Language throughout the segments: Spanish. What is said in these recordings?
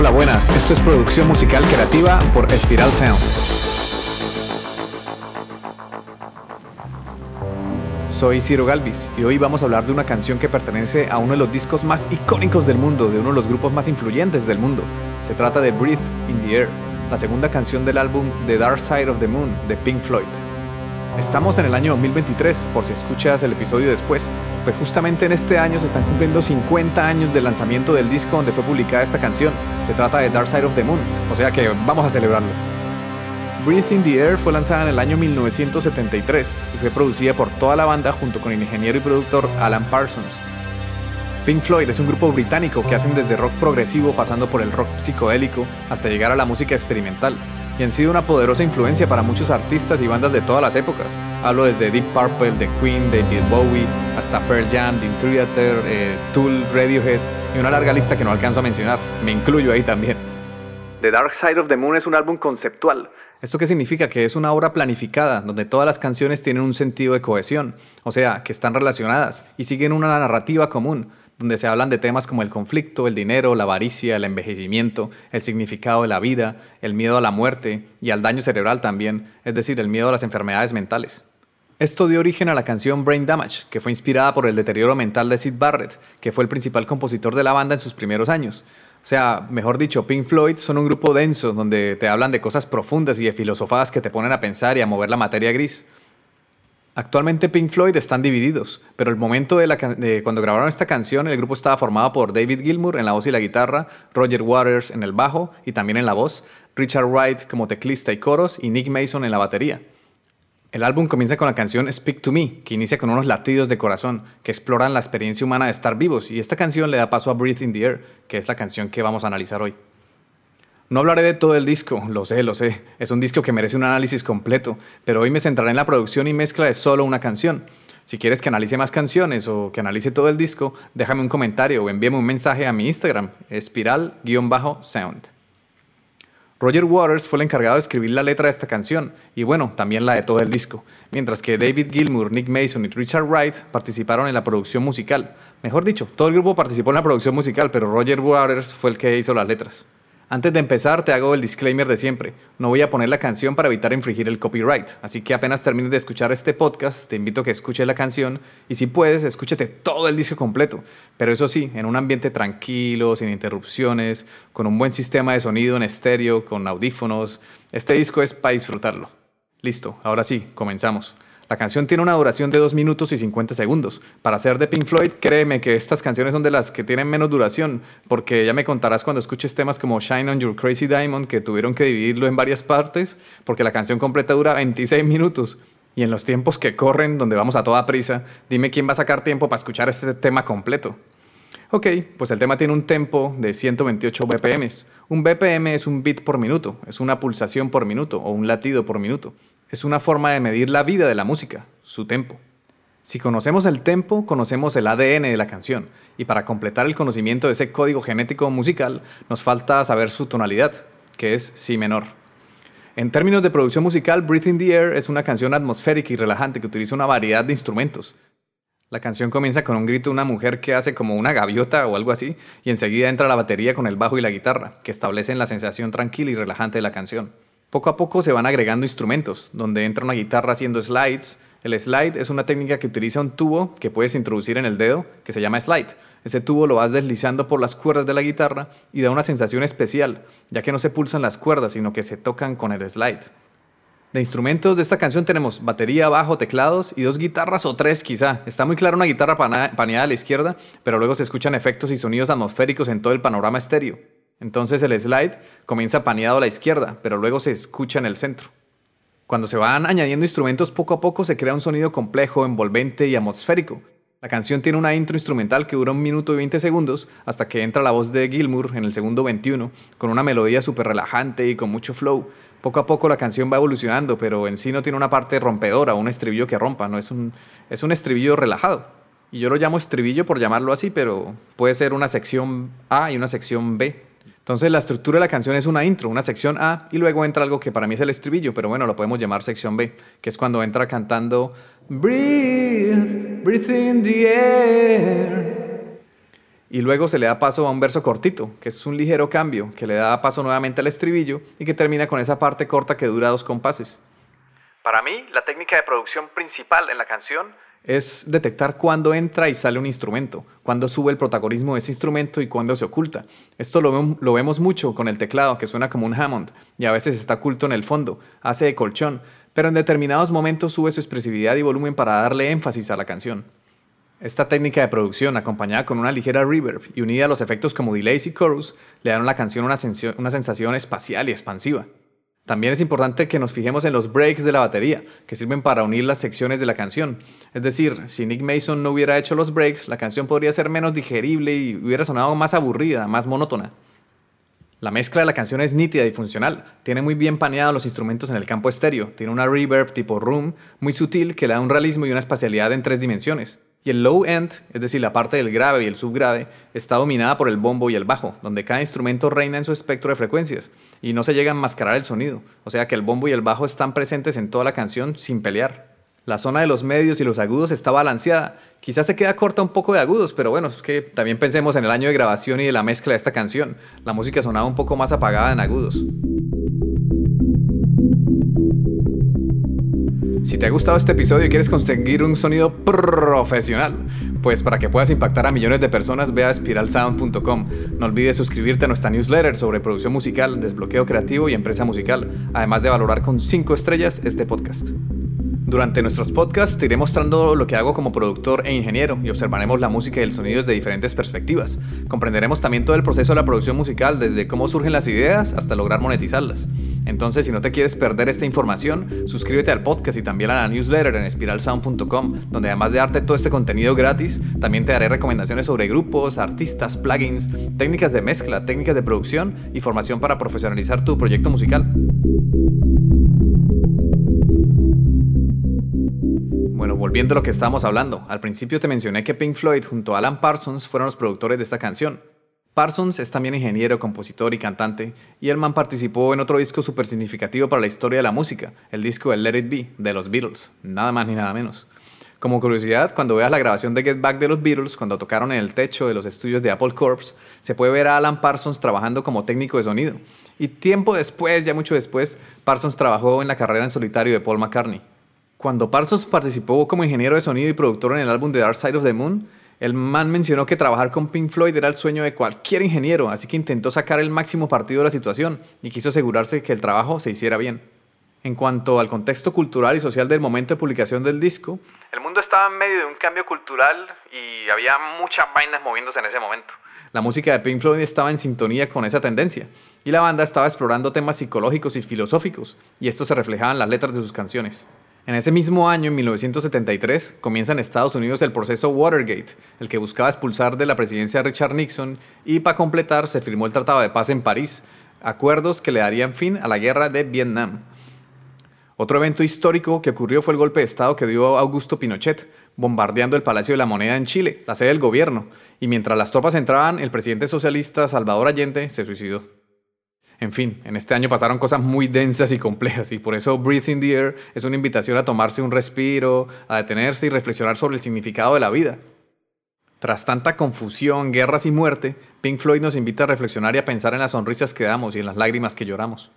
Hola, buenas. Esto es producción musical creativa por Espiral Sound. Soy Ciro Galvis y hoy vamos a hablar de una canción que pertenece a uno de los discos más icónicos del mundo, de uno de los grupos más influyentes del mundo. Se trata de Breathe in the Air, la segunda canción del álbum The Dark Side of the Moon de Pink Floyd. Estamos en el año 2023, por si escuchas el episodio después, pues justamente en este año se están cumpliendo 50 años del lanzamiento del disco donde fue publicada esta canción. Se trata de Dark Side of the Moon, o sea que vamos a celebrarlo. Breathe in the Air fue lanzada en el año 1973 y fue producida por toda la banda junto con el ingeniero y productor Alan Parsons. Pink Floyd es un grupo británico que hacen desde rock progresivo pasando por el rock psicodélico hasta llegar a la música experimental y han sido una poderosa influencia para muchos artistas y bandas de todas las épocas. Hablo desde Deep Purple, The Queen, David Bowie, hasta Pearl Jam, The Theater, eh, Tool, Radiohead y una larga lista que no alcanzo a mencionar. Me incluyo ahí también. The Dark Side of the Moon es un álbum conceptual. ¿Esto qué significa? Que es una obra planificada, donde todas las canciones tienen un sentido de cohesión, o sea, que están relacionadas y siguen una narrativa común, donde se hablan de temas como el conflicto, el dinero, la avaricia, el envejecimiento, el significado de la vida, el miedo a la muerte y al daño cerebral también, es decir, el miedo a las enfermedades mentales. Esto dio origen a la canción Brain Damage, que fue inspirada por el deterioro mental de Sid Barrett, que fue el principal compositor de la banda en sus primeros años. O sea, mejor dicho, Pink Floyd son un grupo denso donde te hablan de cosas profundas y de filosofadas que te ponen a pensar y a mover la materia gris. Actualmente Pink Floyd están divididos, pero el momento de, cuando grabaron esta canción el grupo estaba formado por David Gilmour en la voz y la guitarra, Roger Waters en el bajo y también en la voz, Richard Wright como teclista y coros y Nick Mason en la batería. El álbum comienza con la canción Speak to Me, que inicia con unos latidos de corazón que exploran la experiencia humana de estar vivos, y esta canción le da paso a Breathe in the Air, que es la canción que vamos a analizar hoy. No hablaré de todo el disco, lo sé, lo sé. Es un disco que merece un análisis completo, pero hoy me centraré en la producción y mezcla de solo una canción. Si quieres que analice más canciones o que analice todo el disco, déjame un comentario o envíame un mensaje a mi Instagram, espiral-sound. Roger Waters fue el encargado de escribir la letra de esta canción y bueno, también la de todo el disco, mientras que David Gilmour, Nick Mason y Richard Wright participaron en la producción musical. Mejor dicho, todo el grupo participó en la producción musical, pero Roger Waters fue el que hizo las letras. Antes de empezar, te hago el disclaimer de siempre. No voy a poner la canción para evitar infringir el copyright, así que apenas termines de escuchar este podcast, te invito a que escuches la canción y si puedes, escúchate todo el disco completo. Pero eso sí, en un ambiente tranquilo, sin interrupciones, con un buen sistema de sonido en estéreo, con audífonos. Este disco es para disfrutarlo. Listo, ahora sí, comenzamos. La canción tiene una duración de 2 minutos y 50 segundos. Para ser de Pink Floyd, créeme que estas canciones son de las que tienen menos duración, porque ya me contarás cuando escuches temas como Shine on Your Crazy Diamond, que tuvieron que dividirlo en varias partes, porque la canción completa dura 26 minutos. Y en los tiempos que corren, donde vamos a toda prisa, dime quién va a sacar tiempo para escuchar este tema completo. Ok, pues el tema tiene un tempo de 128 BPM. Un BPM es un beat por minuto, es una pulsación por minuto o un latido por minuto es una forma de medir la vida de la música, su tempo. Si conocemos el tempo, conocemos el ADN de la canción, y para completar el conocimiento de ese código genético musical, nos falta saber su tonalidad, que es Si menor. En términos de producción musical, Breathe in the Air es una canción atmosférica y relajante que utiliza una variedad de instrumentos. La canción comienza con un grito de una mujer que hace como una gaviota o algo así, y enseguida entra la batería con el bajo y la guitarra, que establecen la sensación tranquila y relajante de la canción. Poco a poco se van agregando instrumentos, donde entra una guitarra haciendo slides. El slide es una técnica que utiliza un tubo que puedes introducir en el dedo, que se llama slide. Ese tubo lo vas deslizando por las cuerdas de la guitarra y da una sensación especial, ya que no se pulsan las cuerdas, sino que se tocan con el slide. De instrumentos de esta canción tenemos batería, bajo, teclados y dos guitarras o tres quizá. Está muy clara una guitarra paneada a la izquierda, pero luego se escuchan efectos y sonidos atmosféricos en todo el panorama estéreo. Entonces el slide comienza paneado a la izquierda, pero luego se escucha en el centro. Cuando se van añadiendo instrumentos poco a poco se crea un sonido complejo, envolvente y atmosférico. La canción tiene una intro instrumental que dura un minuto y 20 segundos hasta que entra la voz de Gilmour en el segundo 21 con una melodía súper relajante y con mucho flow. Poco a poco la canción va evolucionando, pero en sí no tiene una parte rompedora un estribillo que rompa, no es un, es un estribillo relajado. Y yo lo llamo estribillo por llamarlo así, pero puede ser una sección A y una sección B. Entonces la estructura de la canción es una intro, una sección A y luego entra algo que para mí es el estribillo, pero bueno, lo podemos llamar sección B, que es cuando entra cantando Breathe, breathe in the air. y luego se le da paso a un verso cortito, que es un ligero cambio, que le da paso nuevamente al estribillo y que termina con esa parte corta que dura dos compases. Para mí, la técnica de producción principal en la canción es detectar cuándo entra y sale un instrumento, cuándo sube el protagonismo de ese instrumento y cuándo se oculta. Esto lo, vemos mucho con el teclado, que suena como un Hammond, y a veces está oculto en el fondo, hace de colchón, pero en determinados momentos sube su expresividad y volumen para darle énfasis a la canción. Esta técnica de producción, acompañada con una ligera reverb y unida a los efectos como delays y chorus, le dan a la canción una sensación espacial y expansiva. También es importante que nos fijemos en los breaks de la batería, que sirven para unir las secciones de la canción. Es decir, si Nick Mason no hubiera hecho los breaks, la canción podría ser menos digerible y hubiera sonado más aburrida, más monótona. La mezcla de la canción es nítida y funcional. Tiene muy bien paneados los instrumentos en el campo estéreo. Tiene una reverb tipo room muy sutil que le da un realismo y una espacialidad en tres dimensiones. Y el low end, es decir, la parte del grave y el subgrave, está dominada por el bombo y el bajo, donde cada instrumento reina en su espectro de frecuencias y no se llega a enmascarar el sonido. O sea que el bombo y el bajo están presentes en toda la canción sin pelear. La zona de los medios y los agudos está balanceada. Quizás se queda corta un poco de agudos, pero bueno, es que también pensemos en el año de grabación y de la mezcla de esta canción. La música sonaba un poco más apagada en agudos. Si te ha gustado este episodio y quieres conseguir un sonido profesional, pues para que puedas impactar a millones de personas, ve a spiralsound.com. No olvides suscribirte a nuestra newsletter sobre producción musical, desbloqueo creativo y empresa musical, además de valorar con 5 estrellas este podcast. Durante nuestros podcasts te iré mostrando lo que hago como productor e ingeniero y observaremos la música y el sonido desde diferentes perspectivas. Comprenderemos también todo el proceso de la producción musical, desde cómo surgen las ideas hasta lograr monetizarlas. Entonces, si no te quieres perder esta información, suscríbete al podcast y también a la newsletter en spiralsound.com, donde además de darte todo este contenido gratis, también te daré recomendaciones sobre grupos, artistas, plugins, técnicas de mezcla, técnicas de producción y formación para profesionalizar tu proyecto musical. Volviendo a lo que estábamos hablando, al principio te mencioné que Pink Floyd junto a Alan Parsons fueron los productores de esta canción. Parsons es también ingeniero, compositor y cantante, y el man participó en otro disco súper significativo para la historia de la música, el disco de Let It Be, de los Beatles, nada más ni nada menos. Como curiosidad, cuando veas la grabación de Get Back de los Beatles, cuando tocaron en el techo de los estudios de Apple Corps, se puede ver a Alan Parsons trabajando como técnico de sonido. Y tiempo después, ya mucho después, Parsons trabajó en la carrera en solitario de Paul McCartney. Cuando Parsons participó como ingeniero de sonido y productor en el álbum The Dark Side of the Moon, el man mencionó que trabajar con Pink Floyd era el sueño de cualquier ingeniero, así que intentó sacar el máximo partido de la situación y quiso asegurarse que el trabajo se hiciera bien. En cuanto al contexto cultural y social del momento de publicación del disco, el mundo estaba en medio de un cambio cultural y había muchas vainas moviéndose en ese momento. La música de Pink Floyd estaba en sintonía con esa tendencia y la banda estaba explorando temas psicológicos y filosóficos, y esto se reflejaba en las letras de sus canciones. En ese mismo año, en 1973, comienza en Estados Unidos el proceso Watergate, el que buscaba expulsar de la presidencia a Richard Nixon y para completar se firmó el Tratado de Paz en París, acuerdos que le darían fin a la guerra de Vietnam. Otro evento histórico que ocurrió fue el golpe de Estado que dio Augusto Pinochet, bombardeando el Palacio de la Moneda en Chile, la sede del gobierno, y mientras las tropas entraban, el presidente socialista Salvador Allende se suicidó. En fin, en este año pasaron cosas muy densas y complejas y por eso Breathe in the Air es una invitación a tomarse un respiro, a detenerse y reflexionar sobre el significado de la vida. Tras tanta confusión, guerras y muerte, Pink Floyd nos invita a reflexionar y a pensar en las sonrisas que damos y en las lágrimas que lloramos.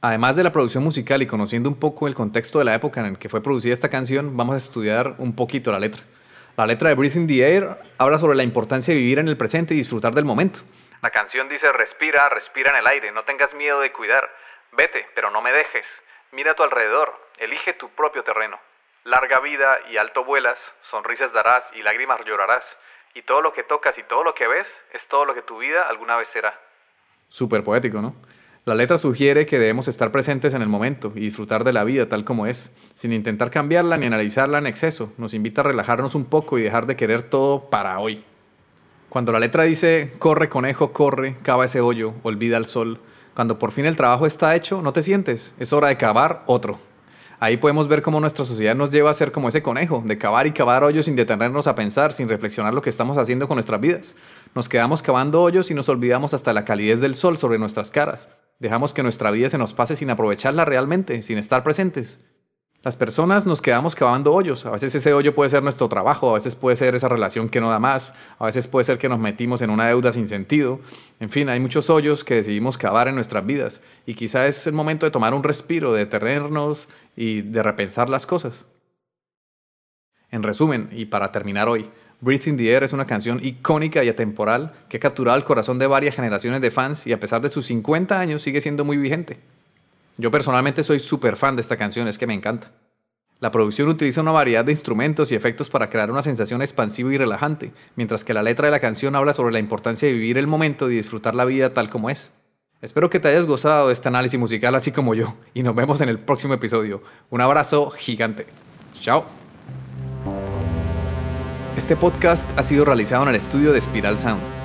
Además de la producción musical y conociendo un poco el contexto de la época en el que fue producida esta canción, vamos a estudiar un poquito la letra. La letra de Breathe in the Air habla sobre la importancia de vivir en el presente y disfrutar del momento. La canción dice, respira, respira en el aire, no tengas miedo de cuidar. Vete, pero no me dejes. Mira a tu alrededor, elige tu propio terreno. Larga vida y alto vuelas, sonrisas darás y lágrimas llorarás. Y todo lo que tocas y todo lo que ves es todo lo que tu vida alguna vez será. Súper poético, ¿no? La letra sugiere que debemos estar presentes en el momento y disfrutar de la vida tal como es, sin intentar cambiarla ni analizarla en exceso. Nos invita a relajarnos un poco y dejar de querer todo para hoy. Cuando la letra dice, corre conejo, corre, cava ese hoyo, olvida el sol, cuando por fin el trabajo está hecho, no te sientes, es hora de cavar otro. Ahí podemos ver cómo nuestra sociedad nos lleva a ser como ese conejo, de cavar y cavar hoyos sin detenernos a pensar, sin reflexionar lo que estamos haciendo con nuestras vidas. Nos quedamos cavando hoyos y nos olvidamos hasta la calidez del sol sobre nuestras caras. Dejamos que nuestra vida se nos pase sin aprovecharla realmente, sin estar presentes. Las personas nos quedamos cavando hoyos. A veces ese hoyo puede ser nuestro trabajo, a veces puede ser esa relación que no da más, a veces puede ser que nos metimos en una deuda sin sentido. En fin, hay muchos hoyos que decidimos cavar en nuestras vidas y quizá es el momento de tomar un respiro, de detenernos y de repensar las cosas. En resumen, y para terminar hoy, Breathe in the Air es una canción icónica y atemporal que ha capturado el corazón de varias generaciones de fans y a pesar de sus 50 años sigue siendo muy vigente. Yo personalmente soy súper fan de esta canción, es que me encanta. La producción utiliza una variedad de instrumentos y efectos para crear una sensación expansiva y relajante, mientras que la letra de la canción habla sobre la importancia de vivir el momento y disfrutar la vida tal como es. Espero que te hayas gozado de este análisis musical así como yo, y nos vemos en el próximo episodio. Un abrazo gigante. Chao. Este podcast ha sido realizado en el estudio de Spiral Sound.